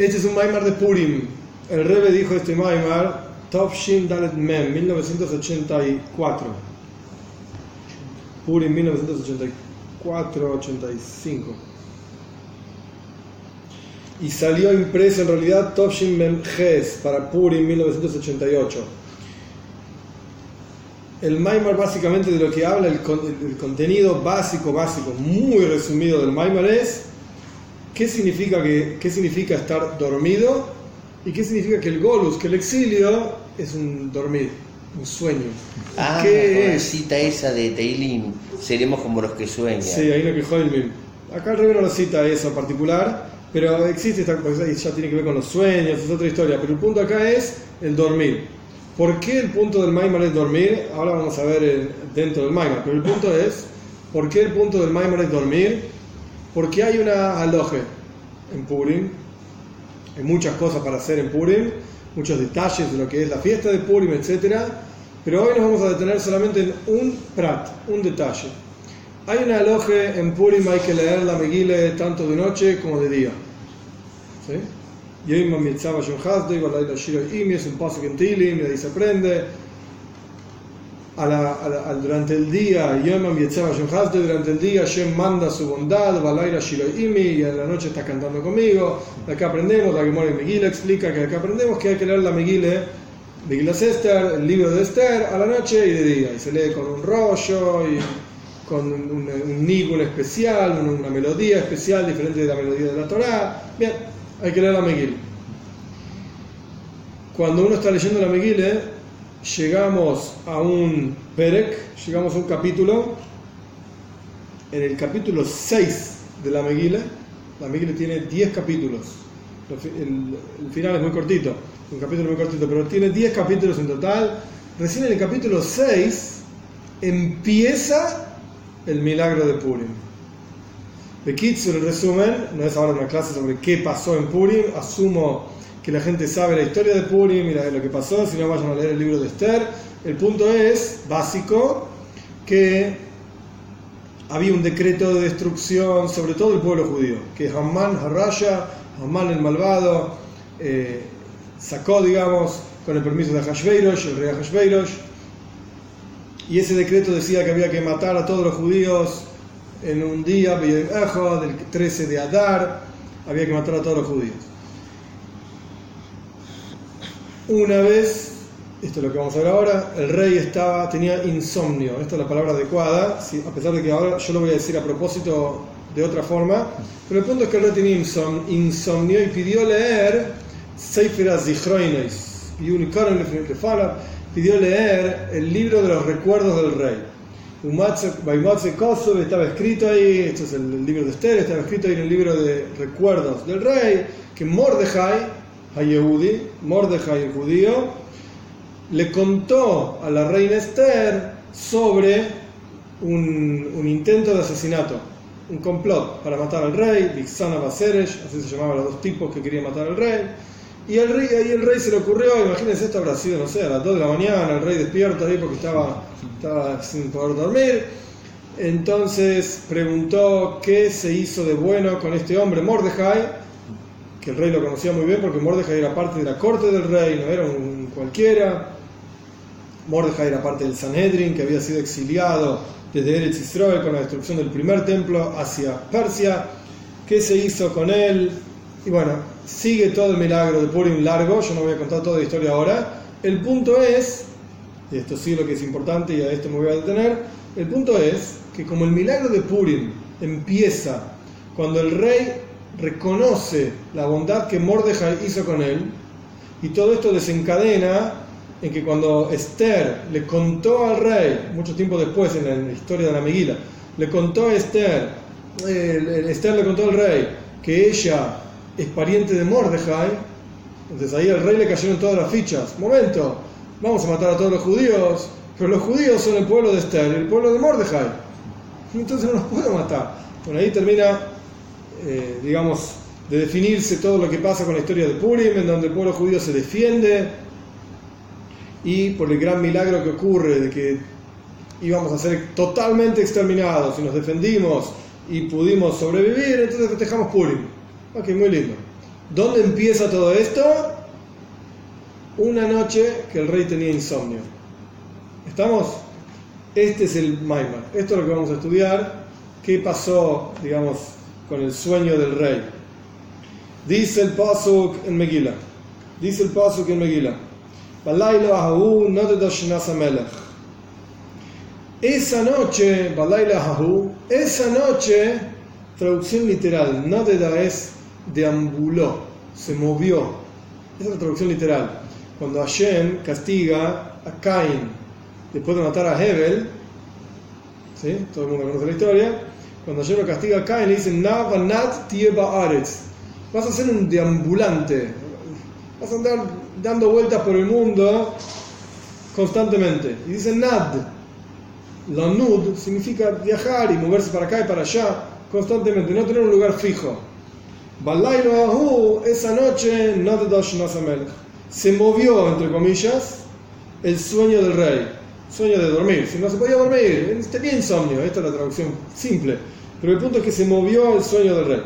Este es un Maimar de Purim. El Rebbe dijo este Maimar, Shin Dalet Mem, 1984. Purim 1984-85. Y salió impreso en realidad Shin Mem Ges para Purim 1988. El Maimar básicamente de lo que habla, el, el, contenido básico, básico, muy resumido del Maimar es qué significa, que, qué significa estar dormido y qué significa que el Golus, que el exilio es un dormir, un sueño. Ah, ¿Qué es? cita esa de Teilim, seremos como los que sueñan. Sí, ahí lo que el Acá el rey no cita eso en particular, pero existe esta cosa y ya tiene que ver con los sueños, es otra historia. Pero el punto acá es el dormir. ¿Por qué el punto del Maimar es dormir? Ahora vamos a ver dentro del Maimar, pero el punto es, ¿por qué el punto del Maimar es dormir? Porque hay una aloje en Purim, hay muchas cosas para hacer en Purim, muchos detalles de lo que es la fiesta de Purim, etc. Pero hoy nos vamos a detener solamente en un prat, un detalle. Hay una aloje en Purim, hay que leer la Megile tanto de noche como de día. ¿Sí? Imi, es un paso que en y se aprende. A la, a durante el día, durante el día, Shem manda su bondad, y en la noche está cantando conmigo. De acá aprendemos, la Gemora Megillah explica que acá aprendemos que hay que leer la Megillah, Megillah Esther, el libro de Esther, a la noche y de día. Y se lee con un rollo y con un, un, especial, una melodía especial diferente de la melodía de la Torah. Bien, hay que leer la Megillah. Cuando uno está leyendo la Megillah, llegamos a un Perek, llegamos a un capítulo, en el capítulo 6 de la Megillah, la Megillah tiene 10 capítulos, el, final es muy cortito, un capítulo muy cortito, pero tiene 10 capítulos en total, recién en el capítulo 6 empieza el milagro de Purim. Bekitsu, en resumen, no es ahora una clase sobre qué pasó en Purim, asumo que la gente sabe la historia de Purim y lo que pasó, si no vayan a leer el libro de Esther. El punto es, básico, que había un decreto de destrucción sobre todo el pueblo judío, que Haman Harasha, Haman el malvado, eh, sacó, digamos, con el permiso de Hashveirosh, el rey Hashveirosh, y ese decreto decía que había que matar a todos los judíos en un día, del 13 de Adar, había que matar a todos los judíos. Una vez, esto es lo que vamos a ver ahora, el rey estaba, tenía insomnio, esta es la palabra adecuada, a pesar de que ahora yo lo voy a decir a propósito de otra forma, pero el punto es que el rey tenía insomnio y pidió leer Sefer Zichroines, y pidió leer el libro de los recuerdos del rey. Baimatze Kosov estaba escrito ahí, esto es el, libro de Esther, estaba escrito ahí en el libro de recuerdos del rey, que Mordejai, Hayehudi, Mordejai el judío, le contó a la reina Esther sobre un, un intento de asesinato, un complot para matar al rey, Vixana Baseresh, así se llamaban los dos tipos que querían matar al rey. Y el rey, ahí el rey se le ocurrió, imagínense, esto habrá sido, no sé, a las 2 de la mañana, el rey despierto ahí porque estaba, estaba sin poder dormir. Entonces preguntó qué se hizo de bueno con este hombre, Mordejai, que el rey lo conocía muy bien porque Mordejai era parte de la corte del rey, no era un cualquiera. Mordejai era parte del Sanhedrin, que había sido exiliado desde Eretz Israel con la destrucción del primer templo hacia Persia. ¿Qué se hizo con él? Y bueno, sigue todo el milagro de Purim largo, yo no voy a contar toda la historia ahora. El punto es, y esto sí lo que es importante y a esto me voy a detener, el punto es que como el milagro de Purim empieza cuando el rey reconoce la bondad que Mordejai hizo con él, y todo esto desencadena en que cuando Esther le contó al rey, mucho tiempo después en la historia de la Meguila, le contó a Esther, Esther le contó al rey que ella es pariente de Mordejai, entonces ahí al rey le cayeron todas las fichas. Momento, vamos a matar a todos los judíos, pero los judíos son el pueblo de Esther, el pueblo de Mordejai. Entonces no los puedo matar. Bueno, ahí termina, eh, digamos, de definirse todo lo que pasa con la historia de Purim, en donde el pueblo judío se defiende y por el gran milagro que ocurre de que íbamos a ser totalmente exterminados y nos defendimos y pudimos sobrevivir, entonces festejamos Purim. Ok, muy lindo. ¿Dónde empieza todo esto? Una noche que el rey tenía insomnio. ¿Estamos? Este es el Maimar. Esto es lo que vamos a estudiar. ¿Qué pasó, digamos, con el sueño del rey? Dice el Pasuk en Megillah. Dice el Pasuk en Megillah. Esa noche, esa noche, traducción literal, no da es deambuló, se movió. Esa es la traducción literal. Cuando Hashem castiga a Cain después de matar a Hebel, ¿sí? todo el mundo conoce la historia, cuando Hashem lo castiga a Cain le dice, Navanat vas a ser un deambulante, vas a andar dando vueltas por el mundo constantemente. Y dice Nad, la nud significa viajar y moverse para acá y para allá constantemente, no tener un lugar fijo. esa noche, se movió, entre comillas, el sueño del rey. Sueño de dormir. Si no se podía dormir, tenía insomnio. Esta es la traducción simple. Pero el punto es que se movió el sueño del rey.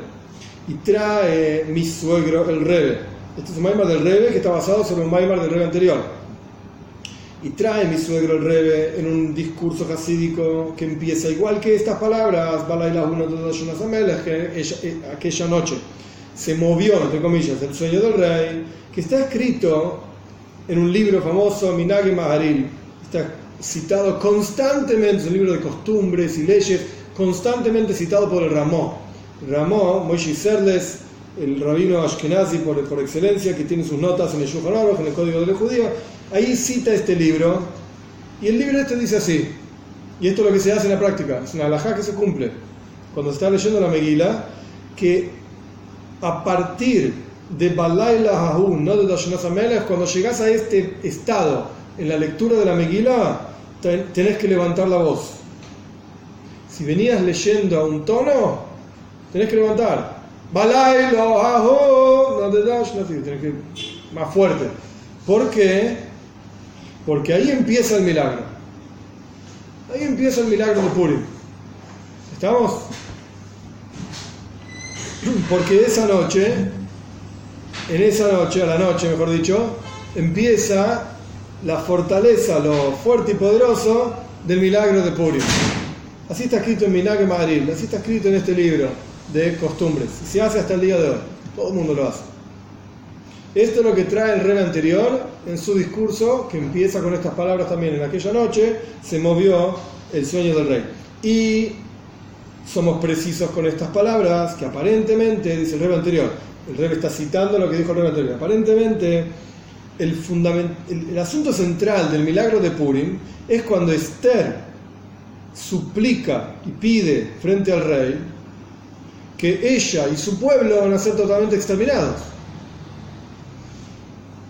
Y trae mi suegro, el Rebe. Este es un Maimar del Rebe que está basado sobre un Maimar del Rebe anterior. Y trae mi suegro el Rebe en un discurso hasídico que empieza igual que estas palabras, que eh, aquella noche se movió, entre comillas, el sueño del rey, que está escrito en un libro famoso, Minagi Maharil. Está citado constantemente, es un libro de costumbres y leyes, constantemente citado por el Ramó. Ramó, Moshe Serles, el rabino Ashkenazi por, por, excelencia, que tiene sus notas en el Shulchan Aruch, en el Código de los Judíos, ahí cita este libro, y el libro este dice así, y esto es lo que se hace en la práctica, es una alajá que se cumple. Cuando se está leyendo la Megila, que a partir de Balayla Hahun, no de Dashnazamelech, cuando llegas a este estado en la lectura de la Megila, tenés que levantar la voz. Si venías leyendo a un tono, tenés que levantar. Tenés que más fuerte. ¿Por qué? Porque ahí empieza el milagro. Ahí empieza el milagro de Purim. ¿Estamos? Porque esa noche, en esa noche, a la noche mejor dicho, empieza la fortaleza, lo fuerte y poderoso del milagro de Purim. Así está escrito en Minag Madrid, así está escrito en este libro de costumbres. Se hace hasta el día de hoy, todo el mundo lo hace. Esto es lo que trae el rey anterior en su discurso, que empieza con estas palabras también. En aquella noche se movió el sueño del rey. Y somos precisos con estas palabras, que aparentemente, dice el rey anterior, el rey está citando lo que dijo el rey anterior, aparentemente el, asunto central del milagro de Purim es cuando Esther suplica y pide frente al rey que ella y su pueblo van a ser totalmente exterminados.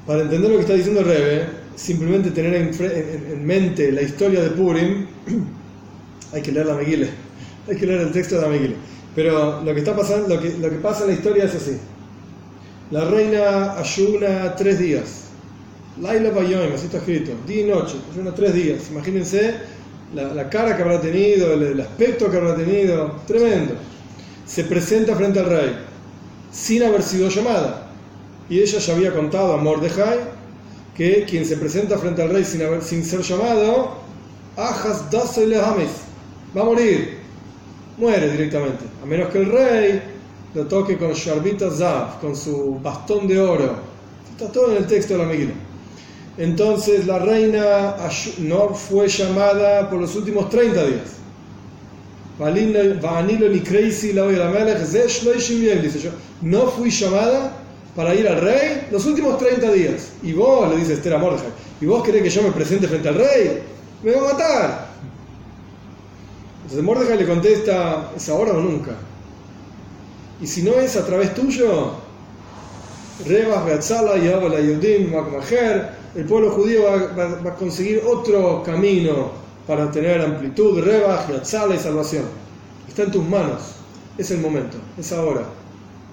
Para entender lo que está diciendo el rey, simplemente tener en, mente la historia de Purim, hay que leer la Megillah hay que leer el texto de la. Pero lo que, está pasando, lo que pasa en la historia es así. La reina ayuna tres días. Laila Bayoim, así está escrito. Día y noche, ayuna tres días. Imagínense la, la, cara que habrá tenido, el, aspecto que habrá tenido. Tremendo. Se presenta frente al rey, sin haber sido llamada. Y ella ya había contado a Mordejai que quien se presenta frente al rey sin, haber, sin ser llamado, Ajas va a morir muere directamente, a menos que el rey lo toque con Sharbita Zav, con su bastón de oro. Está todo en el texto de la Megillah. Entonces la reina no fue llamada por los últimos 30 días. No fui llamada para ir al rey los últimos 30 días. Y vos, le dice Esther a Mordejai, ¿y vos querés que yo me presente frente al rey? Me va a matar. Entonces Mordecai le contesta, es ahora o nunca. Y si no es a través tuyo, Rebas, Beatzala, Yahabala, Yudim, el pueblo judío va, a conseguir otro camino para tener amplitud, Rebas, Beatzala y salvación. Está en tus manos. Es el momento, es ahora.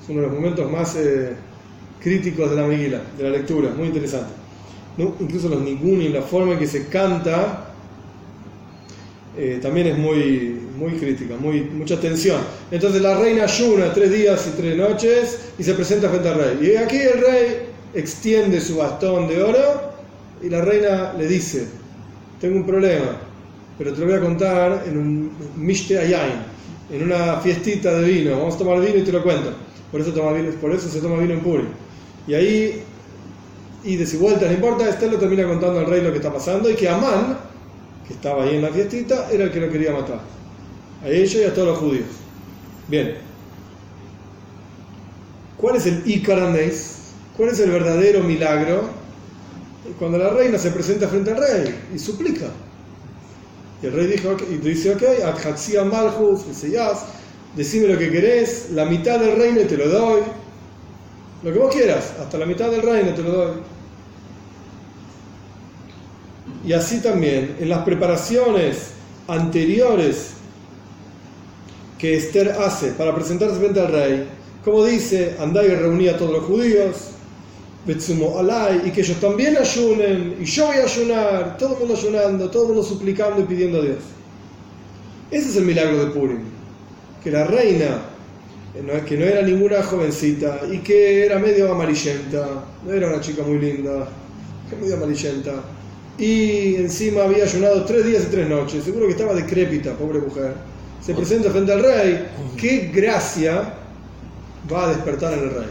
Es uno de los momentos más eh, críticos de la Megila, de la lectura, muy interesante. Incluso los nigunim, la forma en que se canta eh, también es muy, muy crítica, muy, mucha tensión. Entonces la reina ayuna tres días y tres noches y se presenta frente al rey. Y aquí el rey extiende su bastón de oro y la reina le dice, tengo un problema, pero te lo voy a contar en un mishte ayain, en una fiestita de vino, vamos a tomar vino y te lo cuento. Por eso, toma vino, por eso se toma vino en Puri. Y ahí, y de si vuelta, no importa, este lo termina contando al rey lo que está pasando y que Amán, que estaba ahí en la fiestita, era el que lo quería matar. A ellos y a todos los judíos. Bien. ¿Cuál es el Icaranes? ¿Cuál es el verdadero milagro? Cuando la reina se presenta frente al rey y suplica. Y el rey dijo, y dice, ok, Malchus, decime lo que querés, la mitad del reino te lo doy, lo que vos quieras, hasta la mitad del reino te lo doy. Y así también, en las preparaciones anteriores que Esther hace para presentarse frente al rey, como dice, andá y reuní a todos los judíos, Betsumo Alay, y que ellos también ayunen, y yo voy a ayunar, todo el mundo ayunando, todo el mundo suplicando y pidiendo a Dios. Ese es el milagro de Purim, que la reina, que no era ninguna jovencita y que era medio amarillenta, no era una chica muy linda, que medio amarillenta, y encima había ayunado tres días y tres noches, seguro que estaba decrépita, pobre mujer, se presenta frente al rey, qué gracia va a despertar en el rey.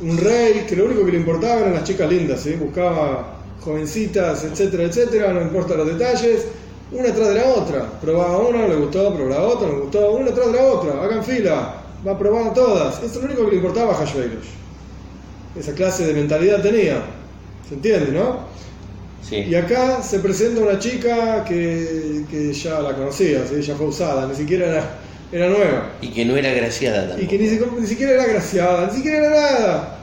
Un rey que lo único que le importaba eran las chicas lindas, buscaba jovencitas, etcétera, etcétera, no importa los detalles, una tras de la otra. Probaba una, le gustó, probaba la otra, le gustó, una tras de la otra, hagan fila, va probando todas. Eso es lo único que le importaba a Hashveiros. Esa clase de mentalidad tenía. ¿Se entiende, no? Sí. Y acá se presenta una chica que, que ya la conocía, ya fue usada, ni siquiera era era nueva. Y que no era graciada tampoco. Y que ni, siquiera era graciada, ni siquiera era nada.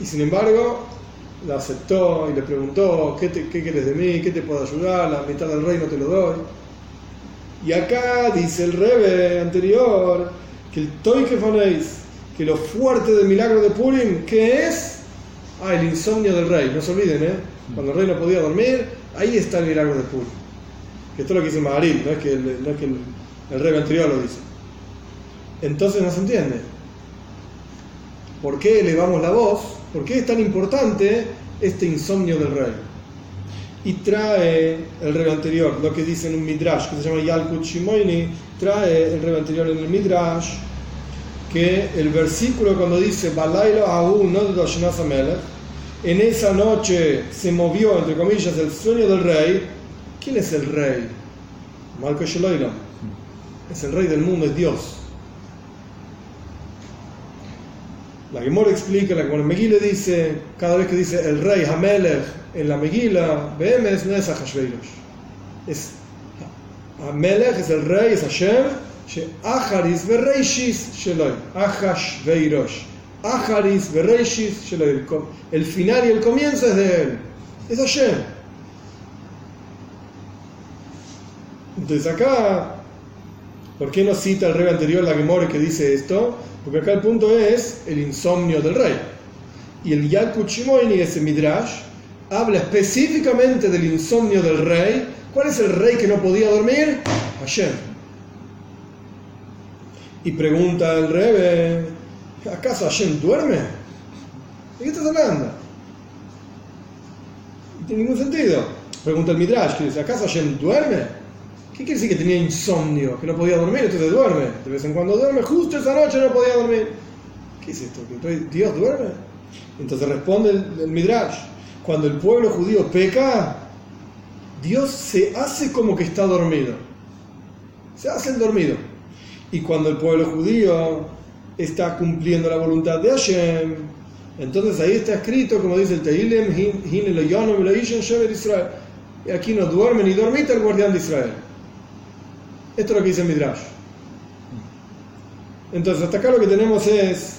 Y sin embargo, la aceptó y le preguntó, ¿qué, qué quieres de mí? ¿Qué te puedo ayudar? La mitad del reino te lo doy. Y acá dice el rebe anterior que el que ponéis, que lo fuerte del milagro de Purim, ¿qué es? Ah, el insomnio del rey. No se olviden, ¿eh? Cuando el rey no podía dormir, ahí está el milagro de Purim. Que esto es lo que dice Maharit, no es que, no es que el rey anterior lo dice. Entonces no se entiende. ¿Por qué elevamos la voz? ¿Por qué es tan importante este insomnio del rey? Y trae el rey anterior, lo que dice en un midrash que se llama Yalkut Shimoini, trae el rey anterior en el midrash que el versículo cuando dice Balailo de en esa noche se movió, entre comillas, el sueño del rey. ¿Quién es el rey? Malko Sheloilam es el rey del mundo, es Dios. La Gemora explica, la Gemora Megile dice, cada vez que dice el rey Hamelech en la Megila, Behemes no es Ahashveirosh. Es Hamelech es el rey, es Hashem, Acharis Bereishis Sheloy. Ahashveirosh. Acharis Bereishis Sheloy. El final y el comienzo es de él. Es Hashem. Entonces acá ¿Por qué no cita el rey anterior la Gemore que dice esto? Porque acá el punto es el insomnio del rey. Y el Yalkut Shimoini, ese Midrash, habla específicamente del insomnio del rey. ¿Cuál es el rey que no podía dormir? Hashem. Y pregunta el rey, ¿acaso Hashem duerme? ¿De qué estás hablando? No tiene ningún sentido. Pregunta el Midrash, que dice, ¿acaso Hashem duerme? ¿Qué quiere decir que tenía insomnio? Que no podía dormir, entonces duerme. De vez en cuando duerme, justo esa noche no podía dormir. ¿Qué es esto? ¿Que Dios duerme? Entonces responde el, Midrash. Cuando el pueblo judío peca, Dios se hace como que está dormido. Se hace el dormido. Y cuando el pueblo judío está cumpliendo la voluntad de Hashem, entonces ahí está escrito, como dice el Tehillim, Israel. Y aquí no duerme ni dormita el guardián de Israel. Esto es lo que dice Midrash. Entonces, hasta acá lo que tenemos es,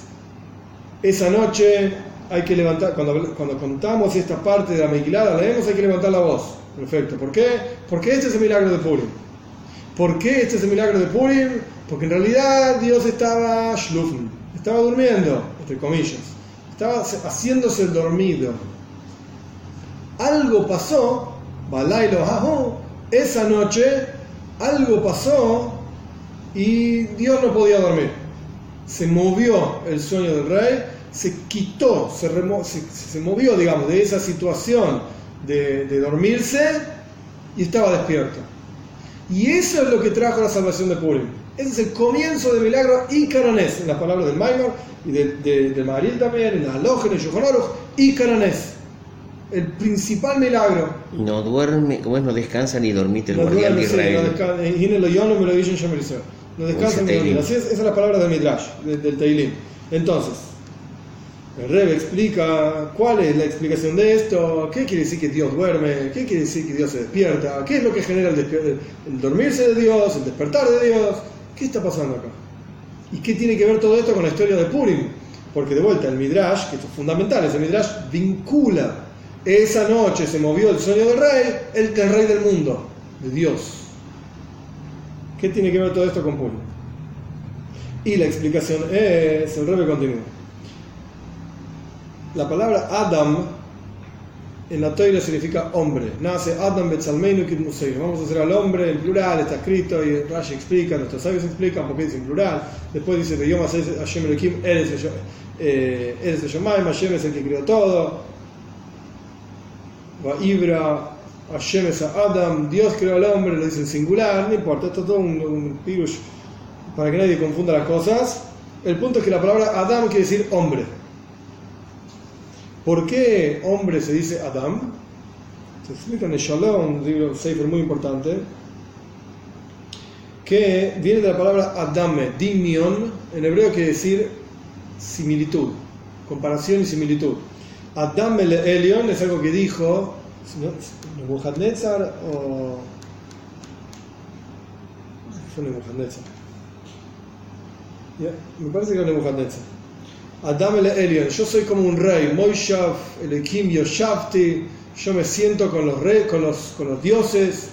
esa noche hay que levantar, cuando, cuando contamos esta parte de la Megilada, leemos, hay que levantar la voz. Perfecto. ¿Por qué? Porque este es el milagro de Purim. ¿Por qué este es el milagro de Purim? Porque en realidad Dios estaba shlufen, estaba durmiendo, entre comillas. Estaba haciéndose el dormido. Algo pasó, Balailo esa noche algo pasó y Dios no podía dormir. Se movió el sueño del rey, se quitó, se, se, movió, digamos, de esa situación de, dormirse y estaba despierto. Y eso es lo que trajo la salvación de Purim. Ese es el comienzo del milagro y Caranés, en las palabras del Maimor y del de, de, también, en la Alojen, en Yohanaruch, y Caranés el principal milagro. No duerme, como es? No descansa ni dormite el no guardián de Israel. no descansa, no descansa ni dormir. Así es, esa es la palabra del Midrash, del, Teilim. Entonces, el Rebbe explica cuál es la explicación de esto, qué quiere decir que Dios duerme, qué quiere decir que Dios se despierta, qué es lo que genera el, el dormirse de Dios, el despertar de Dios, qué está pasando acá. ¿Y qué tiene que ver todo esto con la historia de Purim? Porque de vuelta el Midrash, que esto es fundamental, ese Midrash vincula esa noche se movió el sueño del rey, el, del rey del mundo, de Dios. ¿Qué tiene que ver todo esto con Purim? Y la explicación es, el rey continúa. La palabra Adam en la Torah significa hombre. Nace Adam Betzalmeinu Musei. Vamos a hacer al hombre en plural, está escrito y Rashi explica, nuestros sabios explican porque dice en plural. Después dice que Hashem Elohim, eres el eh, Hashem es el que creó todo. Ibra, Hashem es Adam, Dios creó al hombre, lo dice en singular, no importa, esto es todo un, un para que nadie confunda las cosas. El punto es que la palabra Adam quiere decir hombre. ¿Por qué hombre se dice Adam? Se explica en el Shalom, un libro Sefer muy importante, que viene de la palabra Adame, Dimion, en hebreo quiere decir similitud, comparación y similitud. Adam el Elion es algo que dijo Nebuchadnezzar o. fue Nebuchadnezzar? Me parece que era Nebuchadnezzar. Adam el Elion, yo soy como un rey, Moishav, Ekim Yoshavti, yo me siento con los, reyes, con los, con los dioses.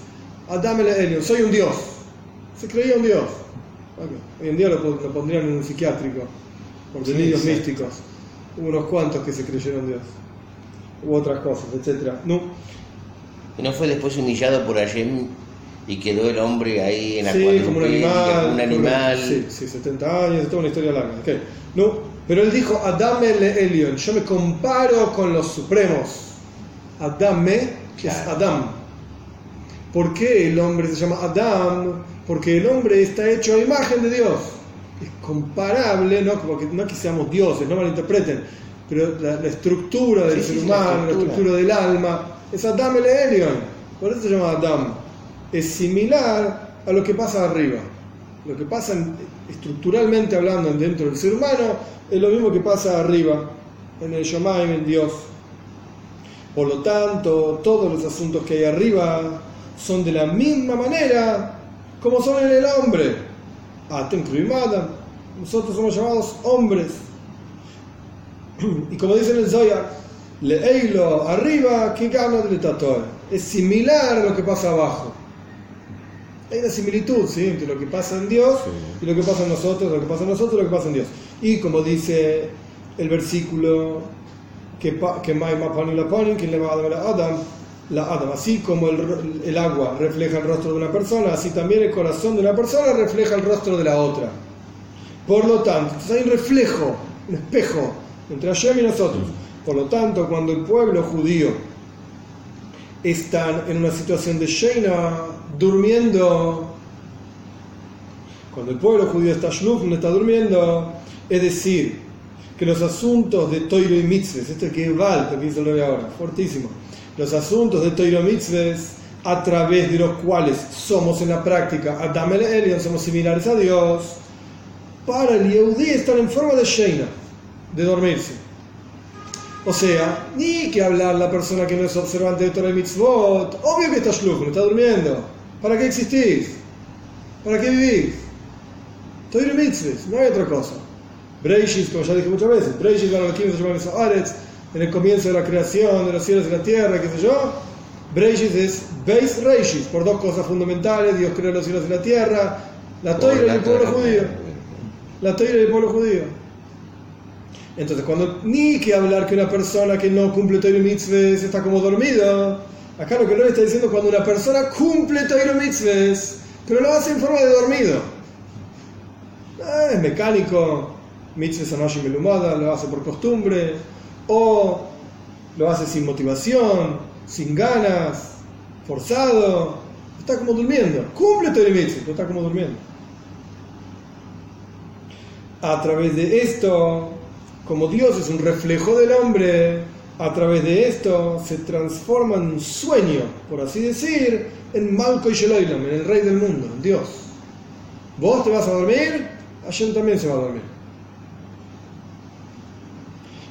Adam el Elion, soy un dios. Se creía un dios. Hoy en día lo, pondrían en un psiquiátrico por delirios místicos unos cuantos que se creyeron Dios, u otras cosas, etc. No. ¿Y no fue después humillado por Hashem y quedó el hombre ahí en la Sí, como un animal. Un animal. Sí, sí, 70 años, toda una historia larga. Okay. No, pero él dijo, Adame el Elion, yo me comparo con los supremos. Adame es Adam. ¿Por qué el hombre se llama Adam? Porque el hombre está hecho a imagen de Dios es comparable, no, como que, no que seamos dioses, no malinterpreten, pero la, estructura del ser humano, la estructura. del alma, es Adam el Elion, por eso se llama Adam. Es similar a lo que pasa arriba. Lo que pasa estructuralmente hablando dentro del ser humano es lo mismo que pasa arriba, en el Shomaim, en Dios. Por lo tanto, todos los asuntos que hay arriba son de la misma manera como son en el hombre Atem nosotros somos llamados hombres. Y como dice en el Zoyar, leeilo arriba, que gana del Es similar a lo que pasa abajo. Hay una similitud ¿sí? entre lo que pasa en Dios y lo que pasa en nosotros, lo que pasa en nosotros y lo que pasa en Dios. Y como dice el versículo que que le va a dar a Adam, la. Así como el, agua refleja el rostro de una persona, así también el corazón de una persona refleja el rostro de la otra. Por lo tanto, hay un reflejo, un espejo entre Hashem y nosotros. Por lo tanto, cuando el pueblo judío está en una situación de Sheina, durmiendo, cuando el pueblo judío está no está durmiendo, es decir, que los asuntos de Toiro y Mitzvah, este que es Val, el ahora, fortísimo, los asuntos de Toiro Mitzvahs a través de los cuales somos en la práctica Adam el Elion, somos similares a Dios, para el Yehudi están en forma de Sheina, de dormirse. O sea, ni que hablar la persona que no es observante de Torah Mitzvot, obvio que está shluch, está durmiendo. ¿Para qué existís? ¿Para qué vivís? Torah Mitzvot, no hay otra cosa. Breishis, como ya dije muchas veces, Breishis, van a los se en el comienzo de la creación de los cielos y la tierra, qué sé yo, Breishis es Beis Reishis, por dos cosas fundamentales, Dios creó los cielos y la tierra, la toira del pueblo judío, la toira del pueblo judío. Entonces, cuando ni que hablar que una persona que no cumple y mitzvahs está como dormido, Acá lo que no está diciendo cuando una persona cumple Toiro Mitzvahs, pero lo hace en forma de dormido. Ah, es mecánico, Mitzvahs Anoshi Melumada, lo hace por costumbre, o lo hace sin motivación, sin ganas, forzado, está como durmiendo. Cumple Toiro Mitzvahs, pero está como durmiendo. A través de esto, como Dios es un reflejo del hombre, a través de esto se transforma en un sueño, por así decir, en Malco y Sheloilam, en el rey del mundo, en Dios. Vos te vas a dormir, Hashem también se va a dormir.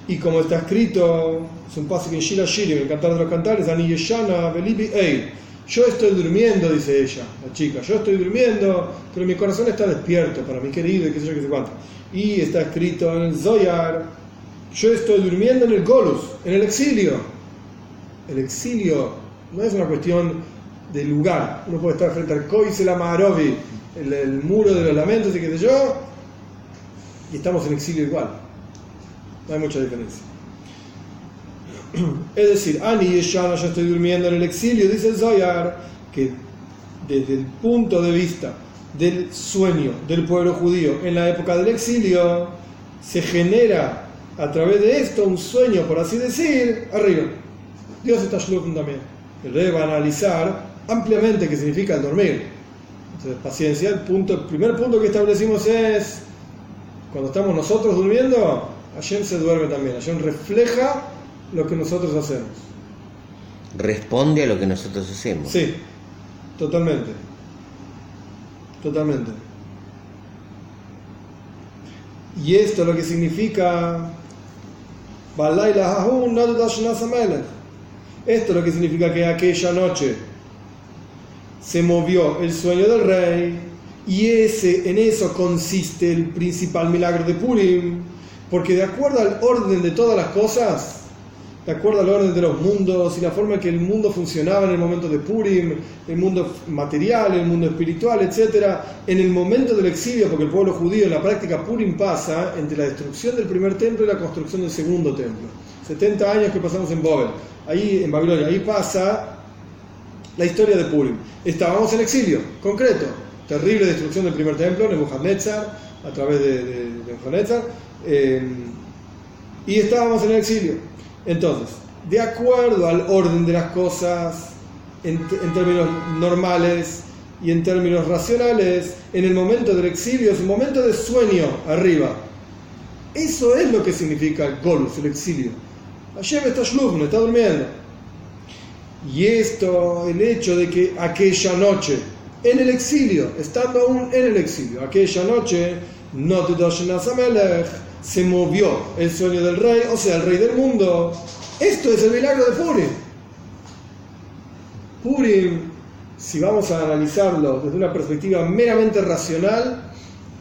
Y como está escrito, es un paso que en Shira Shiri, el cantar de los cantares, Ani Yeshana, Belibi Ei. Yo estoy durmiendo, dice ella, la chica, yo estoy durmiendo, pero mi corazón está despierto para mi querido y qué sé yo qué sé cuánto. Y está escrito en el Zoyar, yo estoy durmiendo en el Golus, en el exilio. El exilio no es una cuestión de lugar. Uno puede estar frente al Koisel Maharovi, el, el muro de los lamentos y qué sé yo, y estamos en exilio igual. No hay mucha diferencia. Es decir, Ani Yeshana, yo estoy durmiendo en el exilio, dice el Zoyar, que desde el punto de vista del sueño del pueblo judío en la época del exilio, se genera a través de esto un sueño, por así decir, arriba. Dios está shlufn también. El rey va a analizar ampliamente qué significa el dormir. Entonces, paciencia. El, punto, el primer punto que establecimos es, cuando estamos nosotros durmiendo, Hashem se duerme también. Hashem refleja lo que nosotros hacemos. Responde a lo que nosotros hacemos. Sí, totalmente. Totalmente. Y esto lo que significa esto lo que significa que aquella noche se movió el sueño del rey y ese, en eso consiste el principal milagro de Purim, porque de acuerdo al orden de todas las cosas, de acuerdo al orden de los mundos y la forma en que el mundo funcionaba en el momento de Purim, el mundo material, el mundo espiritual, etc., en el momento del exilio, porque el pueblo judío en la práctica Purim pasa entre la destrucción del primer templo y la construcción del segundo templo. 70 años que pasamos en Babel, ahí en Babilonia, ahí pasa la historia de Purim. Estábamos en exilio, concreto, terrible destrucción del primer templo, Nebuchadnezzar, a través de, de, Nebuchadnezzar, eh, y estábamos en el exilio. Entonces, de acuerdo al orden de las cosas, en, en, términos normales y en términos racionales, en el momento del exilio es un momento de sueño arriba. Eso es lo que significa el golus, el exilio. Hashem está shlufn, está durmiendo. Y esto, el hecho de que aquella noche, en el exilio, estando aún en el exilio, aquella noche, no te se movió el sueño del rey, o sea, el rey del mundo. Esto es el milagro de Purim. Purim, si vamos a analizarlo desde una perspectiva meramente racional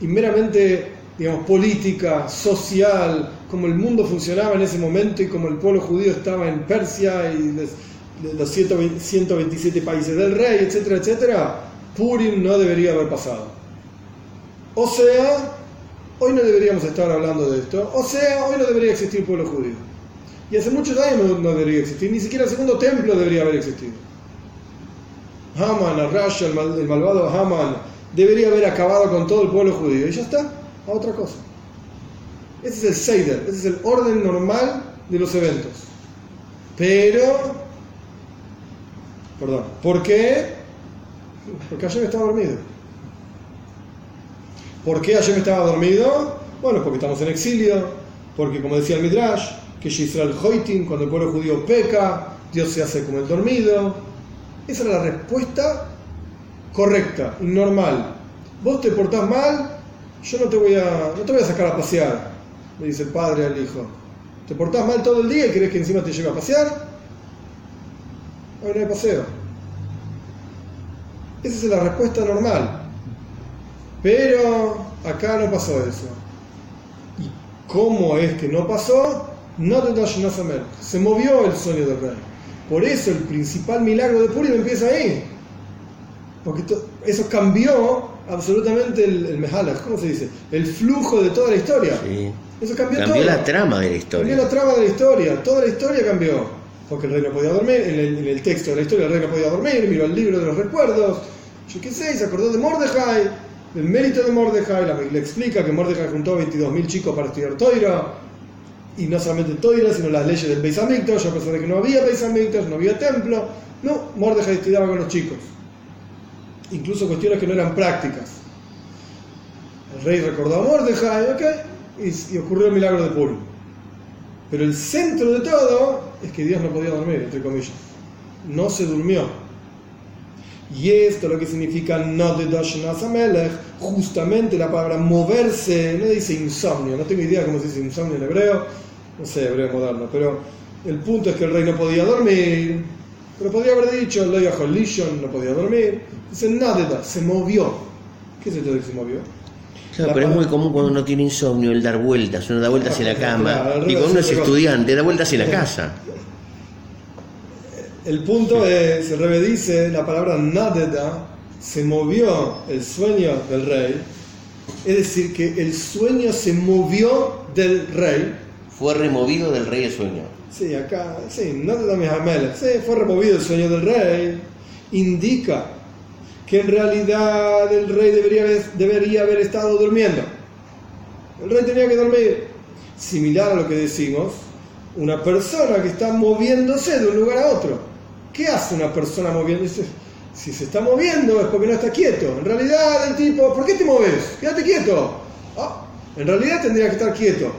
y meramente, digamos, política, social, como el mundo funcionaba en ese momento y como el pueblo judío estaba en Persia y los 127 países del rey, etcétera, etcétera, Purim no debería haber pasado. O sea, hoy no deberíamos estar hablando de esto. O sea, hoy no debería existir pueblo judío. Y hace muchos años no, debería existir, ni siquiera el segundo templo debería haber existido. Haman, Arrash, el, el malvado Haman, debería haber acabado con todo el pueblo judío. Y ya está, a otra cosa. Ese es el Seider, ese es el orden normal de los eventos. Pero, perdón, ¿por qué? Porque ayer estaba dormido. ¿Por qué Hashem estaba dormido? Bueno, porque estamos en exilio, porque como decía el Midrash, que Yisrael Hoitin, cuando el pueblo judío peca, Dios se hace como el dormido. Esa era la respuesta correcta y normal. Vos te portás mal, yo no te voy a, no te voy a sacar a pasear, le dice el padre al hijo. ¿Te portás mal todo el día y querés que encima te lleve a pasear? Hoy no hay paseo. Esa es la respuesta normal. Pero acá no pasó eso. ¿Y cómo es que no pasó? No Se movió el sueño del rey. Por eso el principal milagro de Purim empieza ahí. Porque eso cambió absolutamente el, el ¿cómo se dice? El flujo de toda la historia. Sí. Eso cambió, Cambió todo. la trama de la historia. Cambió la trama de la historia. Toda la historia cambió. porque el rey no podía dormir, en el, en el texto de la historia el rey no podía dormir, miró el libro de los recuerdos, yo qué sé, se acordó de Mordejai, del mérito de Mordejai, la, le explica que Mordejai juntó 22.000 chicos para estudiar Toira, y no solamente Toira, sino las leyes del Beis Hamikdash, a pesar de que no había Beis Hamikdash, no había templo, no, Mordejai estudiaba con los chicos, incluso cuestiones que no eran prácticas. El rey recordó a Mordejai, ok, y, y ocurrió el milagro de Purim. Pero el centro de todo es que Dios no podía dormir, entre comillas. No se durmió. Y esto lo que significa no de justamente la palabra moverse, no dice insomnio, no tengo idea cómo se dice insomnio en hebreo, no sé, hebreo moderno, pero el punto es que el rey no podía dormir, pero podía haber dicho, Holishon no podía dormir, dice nada, se movió. ¿Qué es esto de que se movió? Claro, pero es muy común cuando uno tiene insomnio el dar vueltas, uno da vueltas en la cama. Claro, y cuando uno es estudiante, da vueltas en la casa. El punto es, el rey dice, la palabra nadeda, se movió el sueño del rey, es decir, que el sueño se movió del rey. Fue removido del rey el sueño. Sí, acá, sí, nadeda Mihamel, sí, fue removido el sueño del rey, indica que en realidad el rey debería haber estado durmiendo. El rey tenía que dormir. Similar a lo que decimos, una persona que está moviéndose de un lugar a otro. ¿Qué hace una persona moviéndose? Si se está moviendo es porque no está quieto. En realidad el tipo, ¿por qué te mueves? Quédate quieto. Ah, en realidad tendría que estar quieto.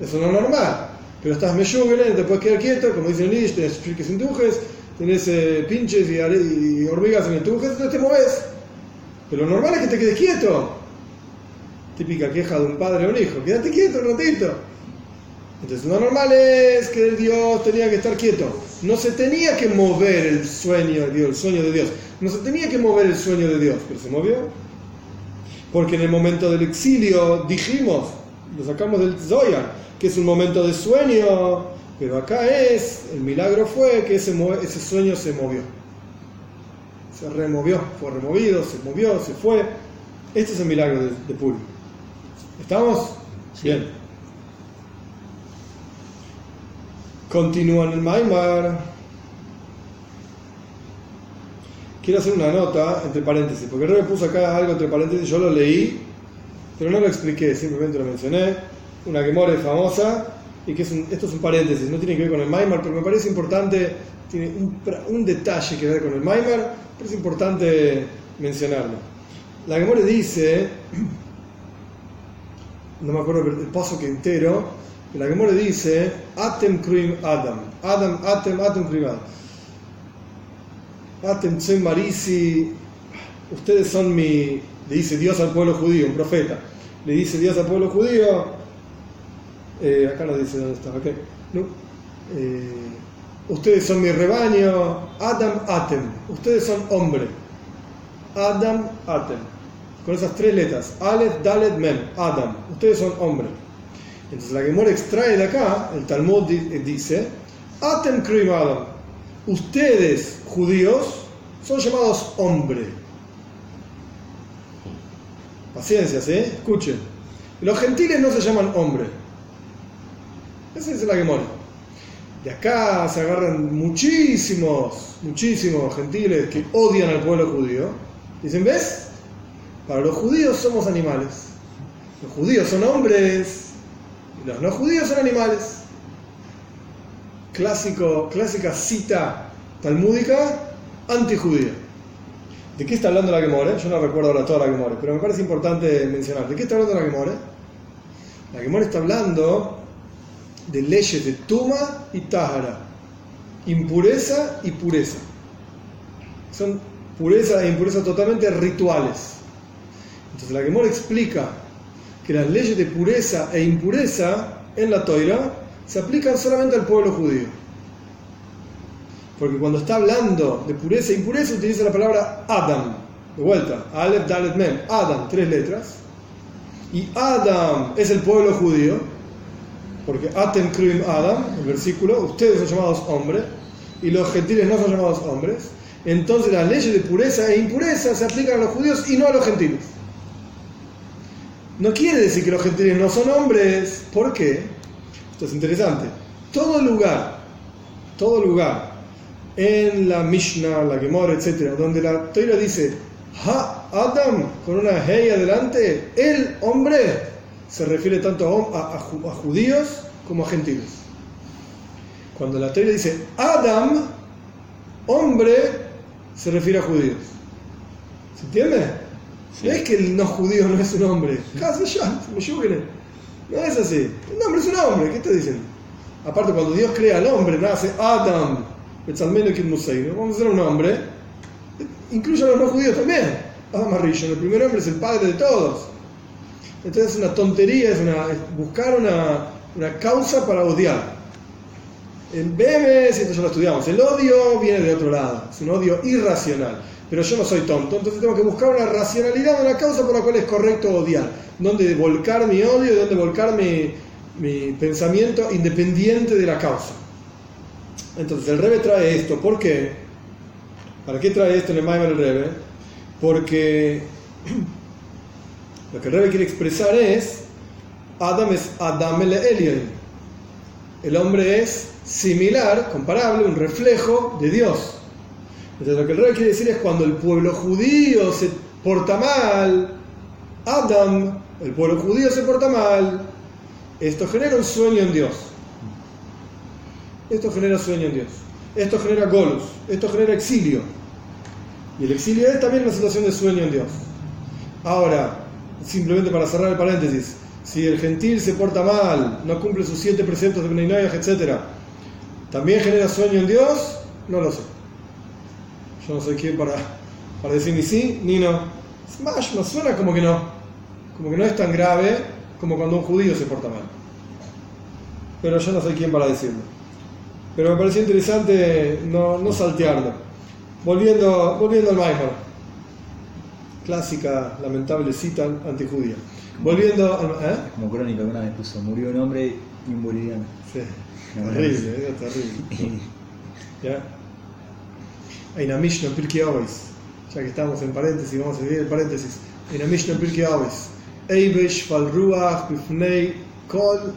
Eso no es normal. Pero estás meyugre, te puedes quedar quieto, como dice el Nietzsche, tenés chiques en tujes, tenés eh, pinches y, hormigas en el tujes, entonces te mueves. Pero lo normal es que te quedes quieto. Típica queja de un padre a un hijo, quédate quieto un ratito. Entonces lo normal es que el Dios tenía que estar quieto. No se tenía que mover el sueño de Dios, el sueño de Dios. No se tenía que mover el sueño de Dios, pero se movió. Porque en el momento del exilio dijimos, lo sacamos del Zoya, que es un momento de sueño, pero acá es, el milagro fue que ese, ese sueño se movió. Se removió, fue removido, se movió, se fue. Este es el milagro de, de Purim. ¿Estamos? Sí. Bien. Continúa en el Maimar. Quiero hacer una nota entre paréntesis, porque Rebe puso acá algo entre paréntesis, yo lo leí, pero no lo expliqué, simplemente lo mencioné. Una Gemore famosa, y que es un- esto es un paréntesis, no tiene que ver con el Maimar, pero me parece importante, tiene un detalle que ver con el Maimar, pero es importante mencionarlo. La Gemore dice, no me acuerdo el paso que entero, que la Gemore dice, Atem Krim Adam, Adam, Atem, Atem Krim Adam. Atem Tsen Marisi, ustedes son mi, le dice Dios al pueblo judío, un profeta, le dice Dios al pueblo judío, eh, acá no dice dónde está, ok, no, eh, ustedes son mi rebaño, Adam Atem, ustedes son hombre, Adam Atem, con esas tres letras, Aleph, Dalet, Mem, Adam, ustedes son hombre. Entonces la Gemora extrae de acá, el Talmud eh, dice, Atem Krim Adam, ustedes judíos son llamados hombre. Paciencia, ¿sí? Escuchen. Los gentiles no se llaman hombre. Esa es la Gemora. De acá se agarran muchísimos, muchísimos gentiles que odian al pueblo judío. Dicen, ¿ves? Para los judíos somos animales. Los judíos son hombres los no judíos son animales. Clásico, clásica cita talmúdica antijudía. ¿De qué está hablando la Gemore? Yo no recuerdo ahora toda la Gemore, pero me parece importante mencionar. ¿De qué está hablando la Gemore? La Gemore está hablando de leyes de Tuma y Tahara. Impureza y pureza. Son pureza e impureza totalmente rituales. Entonces la Gemora explica que las leyes de pureza e impureza en la Toira se aplican solamente al pueblo judío. Porque cuando está hablando de pureza e impureza utiliza la palabra Adam. De vuelta, Aleph, Dalet, Mem. Adam, tres letras. Y Adam es el pueblo judío. Porque Atem Krim Adam, el versículo, ustedes son llamados hombres. Y los gentiles no son llamados hombres. Entonces las leyes de pureza e impureza se aplican a los judíos y no a los gentiles. No quiere decir que los gentiles no son hombres. ¿Por qué? Esto es interesante. Todo lugar todo lugar, en la Mishnah, la Gemara, etc., donde la Torah dice Ha Adam con una hey adelante, el hombre se refiere tanto a, a judíos como a gentiles. Cuando la Torah dice Adam, hombre, se refiere a judíos. ¿Se entiende? No es que el no judío no es un hombre. No es así. El nombre es un hombre. ¿Qué está diciendo? Aparte, cuando Dios crea al hombre, nace Adam. Vamos a hacer un hombre. Incluye a los no judíos también. Adam Arishon, el primer hombre es el padre de todos. Entonces es una tontería, es, una, buscar una, una causa para odiar. En BMS, esto ya lo estudiamos, el odio viene de otro lado, es un odio irracional. Pero yo no soy tonto, entonces tengo que buscar una racionalidad, una causa por la cual es correcto odiar. Dónde volcar mi odio y dónde volcar mi, mi pensamiento independiente de la causa. Entonces el Rebe trae esto, ¿por qué? ¿Para qué trae esto en el Maimer el Rebe? Porque lo que el Rebe quiere expresar es Adam es Adam el Elien. El hombre es similar, comparable, un reflejo de Dios. Entonces lo que el rey quiere decir es cuando el pueblo judío se porta mal, Adam, el pueblo judío se porta mal, esto genera un sueño en Dios. Esto genera sueño en Dios. Esto genera golus. Esto genera exilio. Y el exilio es también una situación de sueño en Dios. Ahora, simplemente para cerrar el paréntesis, si el gentil se porta mal, no cumple sus siete preceptos de Benayah, etc., ¿también genera sueño en Dios? No lo sé. Yo no soy quien para, para decir ni sí ni no. Más, me suena como que no. Como que no es tan grave como cuando un judío se porta mal. Pero yo no soy quien para decirlo. Pero me pareció interesante no, no saltearlo. Volviendo, volviendo al Maimon. Clásica, lamentable cita antijudía. Volviendo al. ¿eh? Como crónica una vez puso: murió un hombre y un boliviano. Sí, terrible, eh, terrible. ¿Ya? Hay una Mishnah Pirkei ya que estamos en paréntesis, vamos a dividir el paréntesis. Hay una Mishnah Pirkei Avos. Eibesh fal ruach bifnei kol.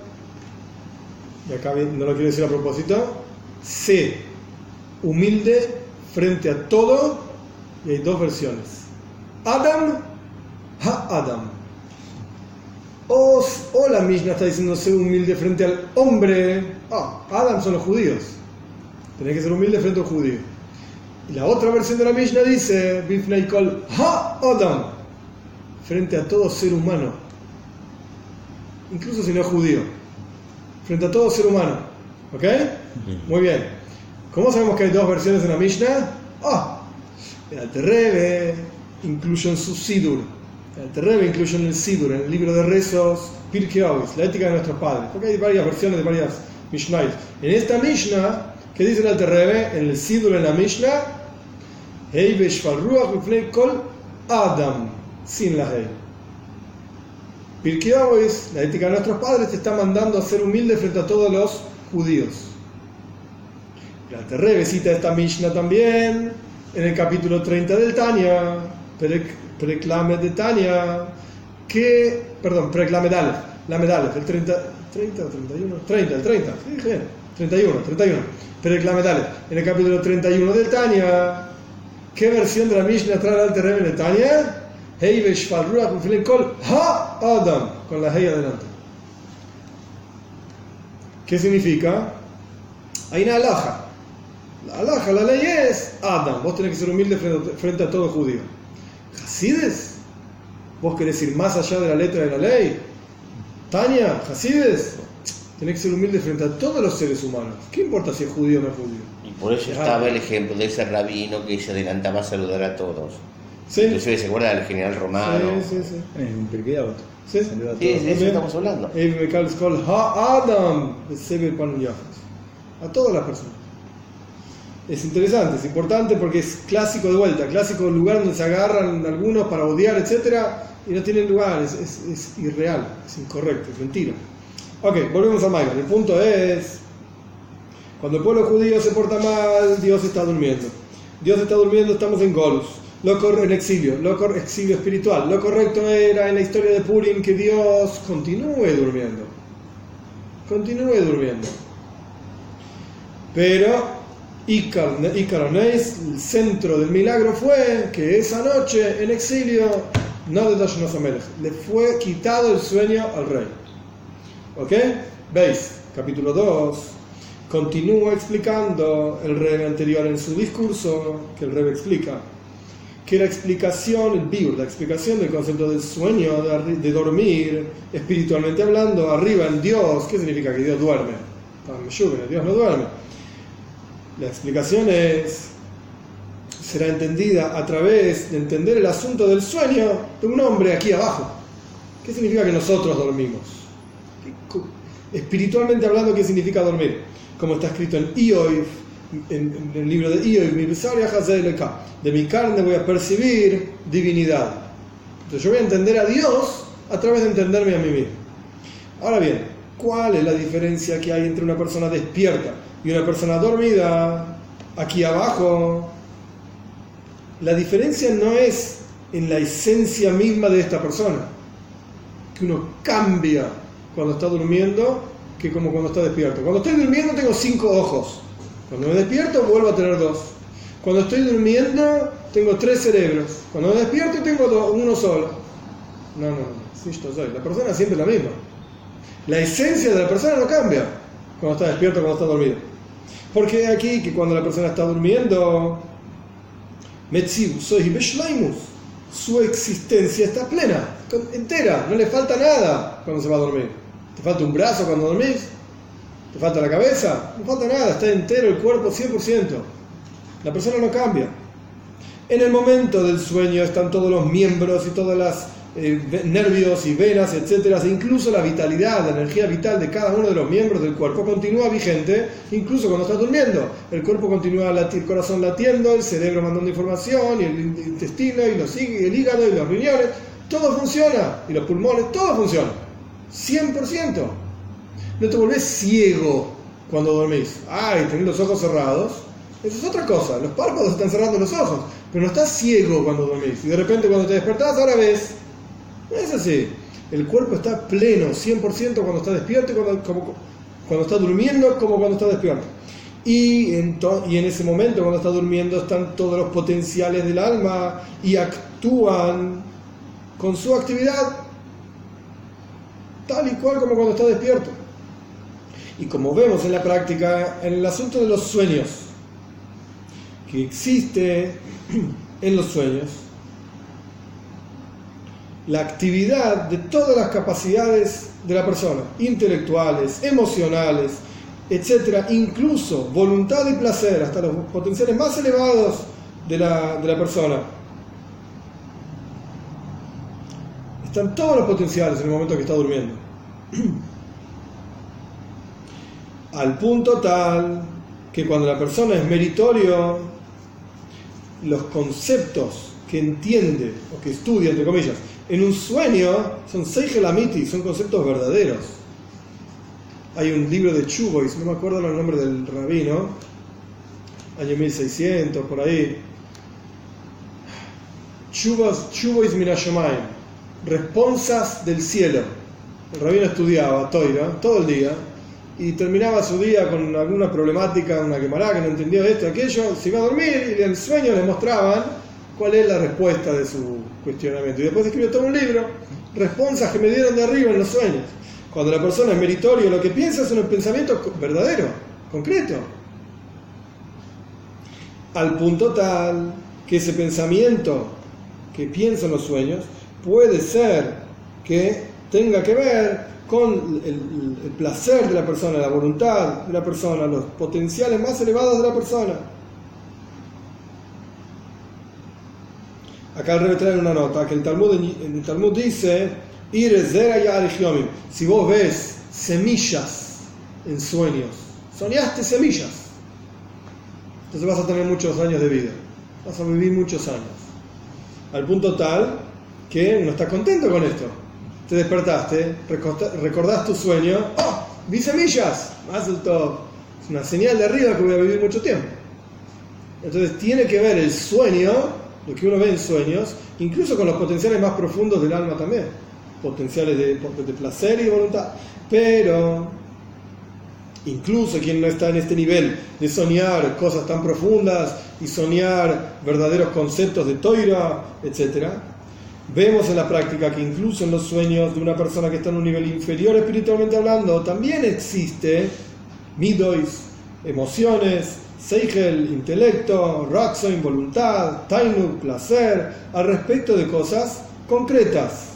Y acá no lo quiero decir a propósito. Sé humilde frente a todo. Y hay dos versiones. Adam, ha Adam. O, la Mishnah está diciendo ser humilde frente al hombre. Ah, Adam son los judíos. Tenés que ser humilde frente al judío. Y la otra versión de la Mishnah dice, Kol Ha Adam, frente a todo ser humano, incluso si no es judío, frente a todo ser humano. ¿Ok? Muy bien. ¿Cómo sabemos que hay dos versiones de la Mishnah? Ah, el Alterrebe incluye en su Sidur. El Alterrebe incluye en el Sidur, en el libro de rezos, Pirkei la ética de nuestros padres. Porque hay varias versiones de varias Mishnah. En esta Mishnah ¿Qué dice el Alter en el Sidur en la Mishnah? Kol Adam, sin la Hei. Pirkei la ética de nuestros padres, te está mandando a ser humilde frente a todos los judíos. El Alter cita esta Mishnah también en el capítulo 30 del Tania, Preclame de Tania, que, perdón, Preclame Dalef, la medalef, el 30, 30 o 31, 30, el 30, sí, 31, 31 pero el en el capítulo 31 del Tania, ¿qué versión de la Mishnah trae al terreno de Tania? Kol Ha Adam, con la Hei adelante. ¿Qué significa? Hay una alhaja. La alhaja, la ley es Adam. Vos tenés que ser humilde frente, a todo judío. ¿Hasides? ¿Vos querés ir más allá de la letra de la ley? Tania, ¿Hasides? Tenés que ser humilde frente a todos los seres humanos. ¿Qué importa si es judío o no es judío? Por eso estaba el ejemplo de ese rabino que se adelantaba a saludar a todos. Sí. Entonces se acuerda del general romano. Sí, sí, sí. Un perqueado. Sí, sí de eso estamos hablando. Adam, a todas las personas. Es interesante, es importante porque es clásico de vuelta, clásico lugar donde se agarran algunos para odiar, etcétera, y no tienen lugar, es, es, es irreal, es incorrecto, es mentira. Ok, volvemos a Maimon. El punto es, cuando el pueblo judío se porta mal, Dios está durmiendo. Dios está durmiendo, estamos en Golus, lo en exilio, lo exilio espiritual. Lo correcto era en la historia de Purim que Dios continúe durmiendo. Continúe durmiendo. Pero Icaronéis, el centro del milagro fue que esa noche en exilio, no de le fue quitado el sueño al rey. ¿Ok? ¿Veis? Capítulo 2. Continúa explicando el rey anterior en su discurso, que el rey explica, que la explicación, el biur, la explicación del concepto del sueño, de, de, dormir, espiritualmente hablando, arriba en Dios, ¿qué significa que Dios duerme? Dios no duerme la explicación es, será entendida a través de entender el asunto del sueño de un hombre aquí abajo. ¿Qué significa que nosotros dormimos? Espiritualmente hablando, ¿qué significa dormir? Como está escrito en Ioy, en, el libro de Ioy, de mi carne voy a percibir divinidad. Entonces yo voy a entender a Dios a través de entenderme a mí mismo. Ahora bien, ¿cuál es la diferencia que hay entre una persona despierta y una persona dormida, aquí abajo, la diferencia no es en la esencia misma de esta persona, que uno cambia cuando está durmiendo que como cuando está despierto. Cuando estoy durmiendo tengo cinco ojos, cuando me despierto vuelvo a tener dos. Cuando estoy durmiendo tengo tres cerebros, cuando me despierto tengo uno solo. No, no, no, la persona siempre es la misma. La esencia de la persona no cambia cuando está despierto cuando está dormido. Porque aquí que cuando la persona está durmiendo, su existencia está plena, entera, no le falta nada cuando se va a dormir. ¿Te falta un brazo cuando dormís? ¿Te falta la cabeza? No falta nada, está entero el cuerpo 100%. La persona no cambia. En el momento del sueño están todos los miembros y todas las eh, nervios y venas, etcétera, e incluso la vitalidad, la energía vital de cada uno de los miembros del cuerpo continúa vigente, incluso cuando estás durmiendo. El cuerpo continúa el corazón latiendo, el cerebro mandando información, y el intestino, y los, el hígado, y los riñones, todo funciona, y los pulmones, todo funciona. 100%. No te volvés ciego cuando dormís. Ay, tenés los ojos cerrados. Eso es otra cosa. Los párpados están cerrando los ojos. Pero no estás ciego cuando dormís. Y de repente cuando te despertás, ahora ves es así. El cuerpo está pleno, 100% cuando está despierto cuando, cuando está durmiendo como cuando está despierto. Y en, y en ese momento, cuando está durmiendo, están todos los potenciales del alma y actúan con su actividad tal y cual como cuando está despierto. Y como vemos en la práctica, en el asunto de los sueños, que existe en los sueños, la actividad de todas las capacidades de la persona, intelectuales, emocionales, etcétera, incluso voluntad y placer, hasta los potenciales más elevados de la, de la persona. Están todos los potenciales en el momento que está durmiendo. Al punto tal que cuando la persona es meritorio, los conceptos que entiende o que estudia, entre comillas, en un sueño son seis gelamiti, son conceptos verdaderos. Hay un libro de Chubois, no me acuerdo el nombre del rabino, año 1600, por ahí. Chubois Minashomayim, responsas del cielo. El rabino estudiaba Toira todo el día y terminaba su día con alguna problemática, una quemará que no entendía esto, aquello, se iba a dormir y en sueño le mostraban cuál es la respuesta de su cuestionamiento. Y después escribió todo un libro, responsas que me dieron de arriba en los sueños. Cuando la persona es meritorio, lo que piensa es un pensamiento verdadero, concreto. Al punto tal que ese pensamiento que piensa en los sueños puede ser que tenga que ver con el, placer de la persona, la voluntad de la persona, los potenciales más elevados de la persona. Acá el rebe trae una nota que el Talmud, el Talmud dice, si vos ves semillas en sueños, soñaste semillas, entonces vas a tener muchos años de vida, vas a vivir muchos años. Al punto tal que no estás contento con esto. Te despertaste, recordás tu sueño, ¡oh! Vi semillas, más todo. Es una señal de arriba que voy a vivir mucho tiempo. Entonces tiene que ver el sueño lo que uno ve en sueños, incluso con los potenciales más profundos del alma también, potenciales de, de placer y voluntad. Pero Incluso quien no está en este nivel de soñar cosas tan profundas y soñar verdaderos conceptos de toira, etc. Vemos en la práctica que incluso en los sueños de una persona que está en un nivel inferior espiritualmente hablando, también existe midois, emociones, Seigel, intelecto, Raxoin, voluntad, Tainu, placer, al respecto de cosas concretas.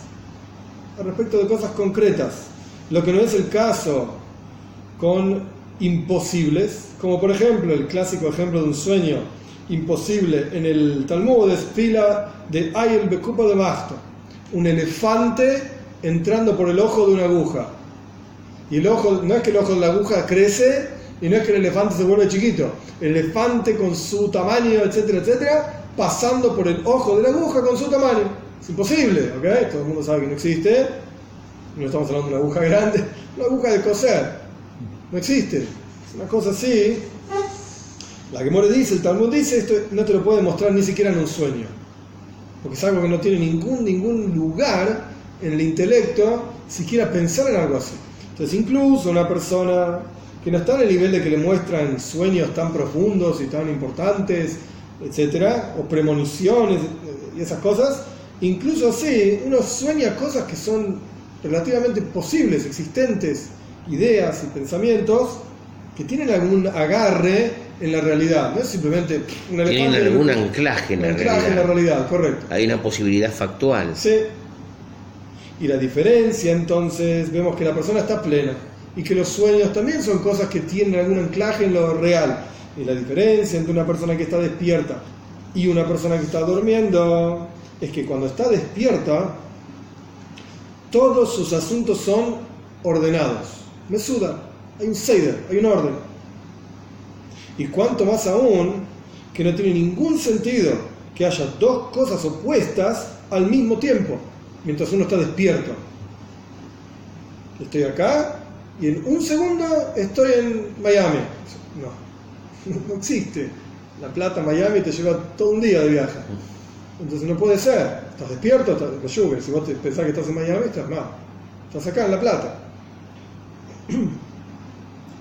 Al respecto de cosas concretas. Lo que no es el caso con imposibles, como por ejemplo el clásico ejemplo de un sueño imposible en el Talmud es fila de Ayel Bekupa de Basto, un elefante entrando por el ojo de una aguja. Y el ojo, no es que el ojo de la aguja crece y no es que el elefante se vuelve chiquito, el elefante con su tamaño, etcétera, etcétera, pasando por el ojo de la aguja con su tamaño. Es imposible, ¿ok? Todo el mundo sabe que no existe. No estamos hablando de una aguja grande, una aguja de coser. No existe. Es una cosa así. La que More dice, el Talmud dice, esto no te lo puede mostrar ni siquiera en un sueño. Porque es algo que no tiene ningún, ningún lugar en el intelecto siquiera pensar en algo así. Entonces, incluso una persona que no está en el nivel de que le muestran sueños tan profundos y tan importantes, etcétera, o premoniciones y esas cosas, incluso así uno sueña cosas que son relativamente posibles, existentes, ideas y pensamientos que tienen algún agarre en la realidad, no es simplemente un Tienen algún anclaje, en, la anclaje en la realidad, correcto. Hay una posibilidad factual. Sí. Y la diferencia entonces, vemos que la persona está plena y que los sueños también son cosas que tienen algún anclaje en lo real. Y la diferencia entre una persona que está despierta y una persona que está durmiendo es que cuando está despierta, todos sus asuntos son ordenados. Me suda, hay un seider, hay un orden. Y cuanto más aún que no tiene ningún sentido que haya dos cosas opuestas al mismo tiempo, mientras uno está despierto. Estoy acá y en un segundo estoy en Miami. No, no existe. La Plata, Miami te lleva todo un día de viaje. Entonces no puede ser. Estás despierto, estás lluvia. Si vos pensás que estás en Miami, estás mal. Estás acá en La Plata.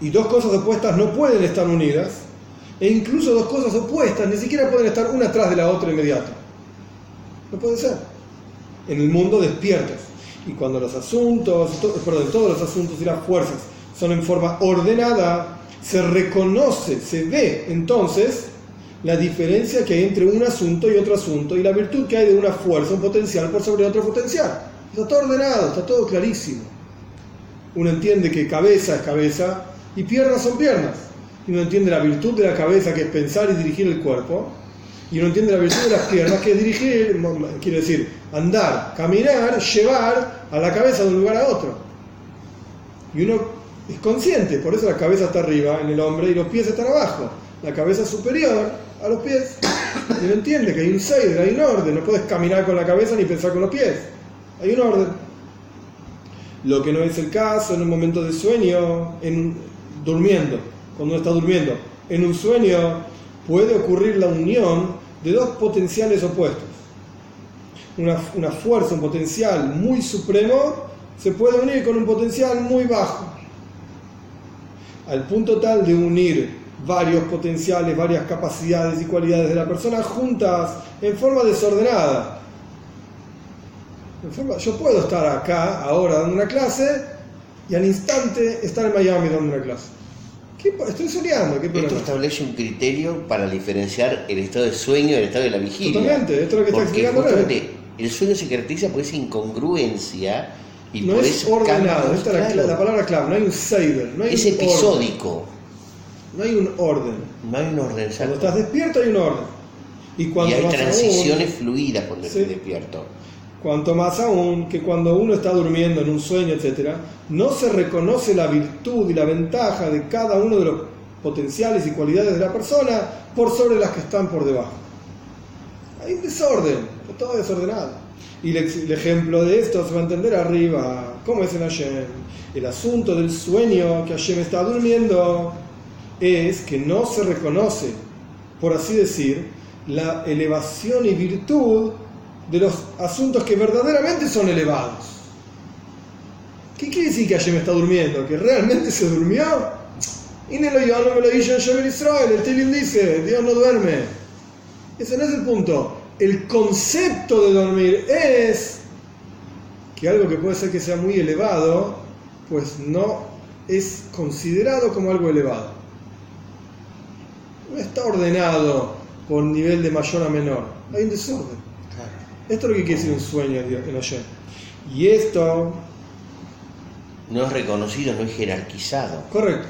Y dos cosas opuestas no pueden estar unidas. E incluso dos cosas opuestas ni siquiera pueden estar una atrás de la otra inmediato. No puede ser. En el mundo despiertos. Y cuando los asuntos, perdón, todos los asuntos y las fuerzas son en forma ordenada, se reconoce, se ve entonces la diferencia que hay entre un asunto y otro asunto y la virtud que hay de una fuerza, un potencial por sobre otro potencial. Está todo ordenado, está todo clarísimo. Uno entiende que cabeza es cabeza y piernas son piernas. Y uno entiende la virtud de la cabeza que es pensar y dirigir el cuerpo y uno entiende la virtud de las piernas, que es dirigir, quiere decir, andar, caminar, llevar a la cabeza de un lugar a otro. Y uno es consciente, por eso la cabeza está arriba en el hombre y los pies están abajo. La cabeza superior a los pies. Y uno entiende que hay un seider, hay un orden. No puedes caminar con la cabeza ni pensar con los pies. Hay un orden. Lo que no es el caso en un momento de sueño, en, durmiendo, cuando uno está durmiendo. En un sueño puede ocurrir la unión de dos potenciales opuestos. Una, fuerza, un potencial muy supremo, se puede unir con un potencial muy bajo. Al punto tal de unir varios potenciales, varias capacidades y cualidades de la persona juntas en forma desordenada. yo puedo estar acá ahora dando una clase y al instante estar en Miami dando una clase. Estoy soñando. ¿qué esto establece un criterio para diferenciar el estado de sueño del estado de la vigilia. Totalmente, esto es lo que está explicando. el sueño se caracteriza por esa incongruencia y no es ordenado. Esta es la, palabra clave. No hay un saber. No hay es episódico. No hay un orden. No hay un orden. Cuando estás despierto hay un orden. Y, cuando y hay transiciones fluidas cuando estás despierto. Cuanto más aún que cuando uno está durmiendo en un sueño, etc., no se reconoce la virtud y la ventaja de cada uno de los potenciales y cualidades de la persona por sobre las que están por debajo. Hay un desorden, todo desordenado. Y el, ejemplo de esto se va a entender arriba. ¿Cómo es en Hashem? El asunto del sueño que Hashem está durmiendo es que no se reconoce, por así decir, la elevación y virtud de los asuntos que verdaderamente son elevados. ¿Qué quiere decir que me está durmiendo? ¿Que realmente se durmió? Y no me lo en Israel. El Tilim dice, Dios no duerme. Ese no es el punto. El concepto de dormir es que algo que puede ser que sea muy elevado, pues no es considerado como algo elevado. No está ordenado por nivel de mayor a menor. Hay un desorden. Esto es lo que quiere decir un sueño en Hashem. Y esto... No es reconocido, no es jerarquizado. Correcto.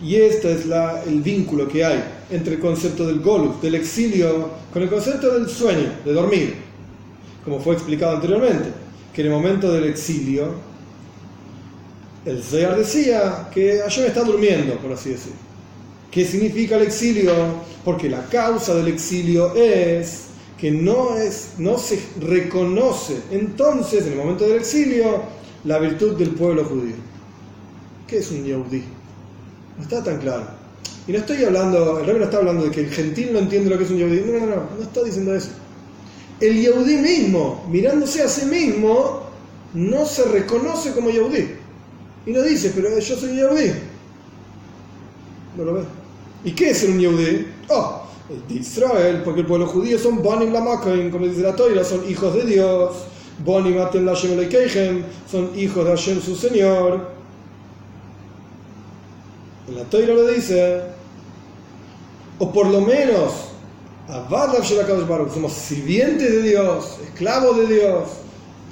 Y este es la, el vínculo que hay entre el concepto del golus, del exilio, con el concepto del sueño, de dormir. Como fue explicado anteriormente, que en el momento del exilio, el Zayar decía que Hashem está durmiendo, por así decir. ¿Qué significa el exilio? Porque la causa del exilio es que no, es, no se reconoce entonces, en el momento del exilio, la virtud del pueblo judío. ¿Qué es un Yehudi? No está tan claro. Y no estoy hablando, el rey no está hablando de que el gentil no entiende lo que es un Yehudi. No, no, no, no está diciendo eso. El Yehudi mismo, mirándose a sí mismo, no se reconoce como Yehudi. Y no dice, pero yo soy Yehudi. No lo ve. ¿Y qué es ser un Yehudi? Oh, de Israel, porque el pueblo judío son Bonim Lamakim, como dice la Toira, son hijos de Dios. Bonim Atem Lashem son hijos de Hashem su Señor. En la Toira lo dice, o por lo menos, somos sirvientes de Dios, esclavos de Dios.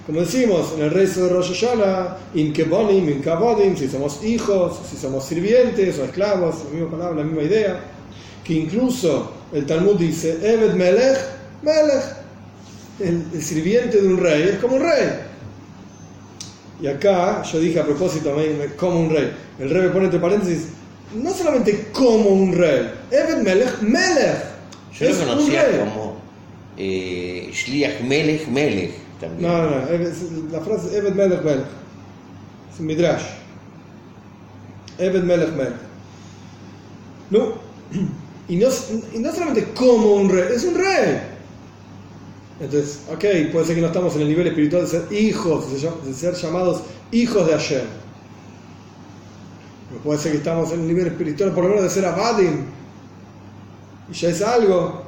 Como decimos en el rezo de Rosh Hashanah, in kebonim, in kabodim, si somos hijos, si somos sirvientes o esclavos, la misma palabra, la misma idea, que incluso el Talmud dice, Eved Melech, Melech. El, sirviente de un rey es como un rey. Y acá yo dije a propósito, como un rey. El rey me pone entre paréntesis, no solamente como un rey, Eved Melech, Melech. Yo lo conocía como eh, Shliach Melech, Melech también. No, no, la frase es Eved Melech, Melech. Es un midrash. Eved Melech, Melech. No. Y no, no solamente como un rey, es un rey. Entonces, ok, puede ser que no estamos en el nivel espiritual de ser hijos, de ser llamados hijos de Hashem. Pero puede ser que estamos en el nivel espiritual, por lo menos de ser abadim. Y ya es algo.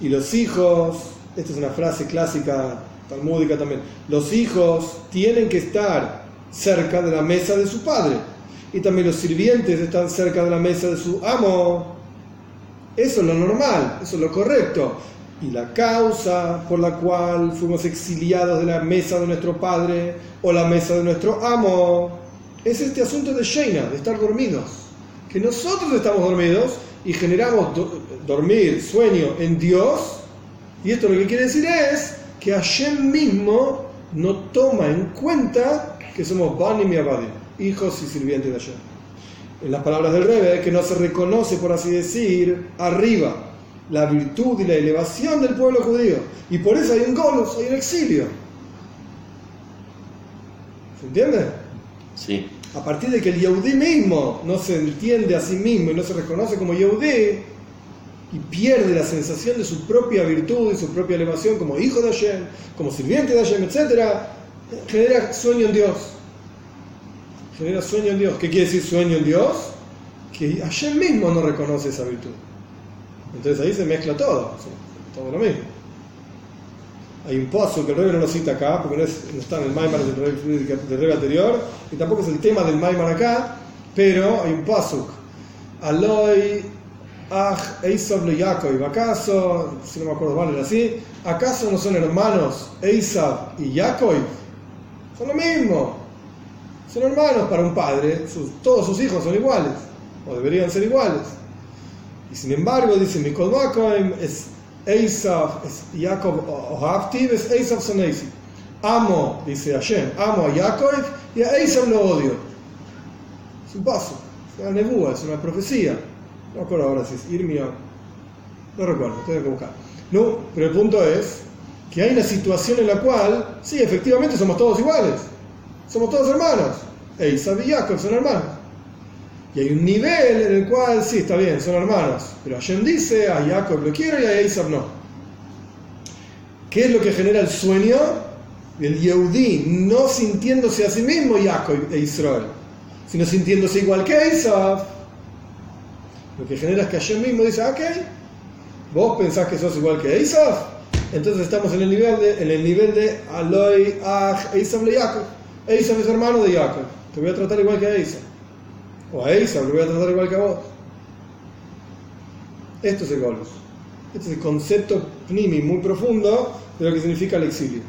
Y los hijos, esta es una frase clásica, talmúdica también, los hijos tienen que estar cerca de la mesa de su padre. Y también los sirvientes están cerca de la mesa de su amo. Eso es lo normal, eso es lo correcto. Y la causa por la cual fuimos exiliados de la mesa de nuestro padre o la mesa de nuestro amo es este asunto de Sheina, de estar dormidos. Que nosotros estamos dormidos y generamos dormir, sueño en Dios. Y esto lo que quiere decir es que Hashem mismo no toma en cuenta que somos Banim y hijos y sirvientes de Hashem en las palabras del Rebe, que no se reconoce, por así decir, arriba la virtud y la elevación del pueblo judío. Y por eso hay un golos, hay un exilio. ¿Se entiende? Sí. A partir de que el Yehudí mismo no se entiende a sí mismo y no se reconoce como Yehudí, y pierde la sensación de su propia virtud y su propia elevación como hijo de Hashem, como sirviente de Hashem, etc., genera sueño en Dios genera sueño en Dios. ¿Qué quiere decir sueño en Dios? Que ayer mismo no reconoce esa virtud. Entonces ahí se mezcla todo, todo lo mismo. Hay un pozo que el rey no lo cita acá, porque no, está en el Maimar del rey, anterior, y tampoco es el tema del Maimar acá, pero hay un pozo. Aloy, Aj, Eisab le Yaakov, ¿acaso, si no me acuerdo mal, era así? ¿Acaso no son hermanos Eisab y Yaakov? Son lo mismo. Son hermanos para un padre, todos sus hijos son iguales, o deberían ser iguales. Y sin embargo, dice Mikol es Esav, es Jacob Ohavtiv, es Esav Soneisi. Amo, dice Hashem, amo a Jacob y a Esav lo odio. Es un paso, es una nebúa, es una profecía. No recuerdo ahora si es Irmia, no recuerdo, tengo que buscar. No, pero el punto es que hay una situación en la cual, sí, efectivamente somos todos iguales somos todos hermanos. Eisab y Jacob son hermanos. Y hay un nivel en el cual, sí, está bien, son hermanos. Pero Hashem dice, a Jacob lo quiero y a Eisab no. ¿Qué es lo que genera el sueño? El Yehudí no sintiéndose a sí mismo Jacob e Israel, sino sintiéndose igual que Isaac. Lo que genera es que ayer mismo dice, ok, vos pensás que sos igual que Isaac, entonces estamos en el nivel de, en el nivel de Aloy, Aj, Isaac le Jacob. Isaac es hermano de Jacob, te voy a tratar igual que a Isaac. O a Isaac lo voy a tratar igual que a vos. Esto es el. Este es el concepto pnimi muy profundo de lo que significa el exilio.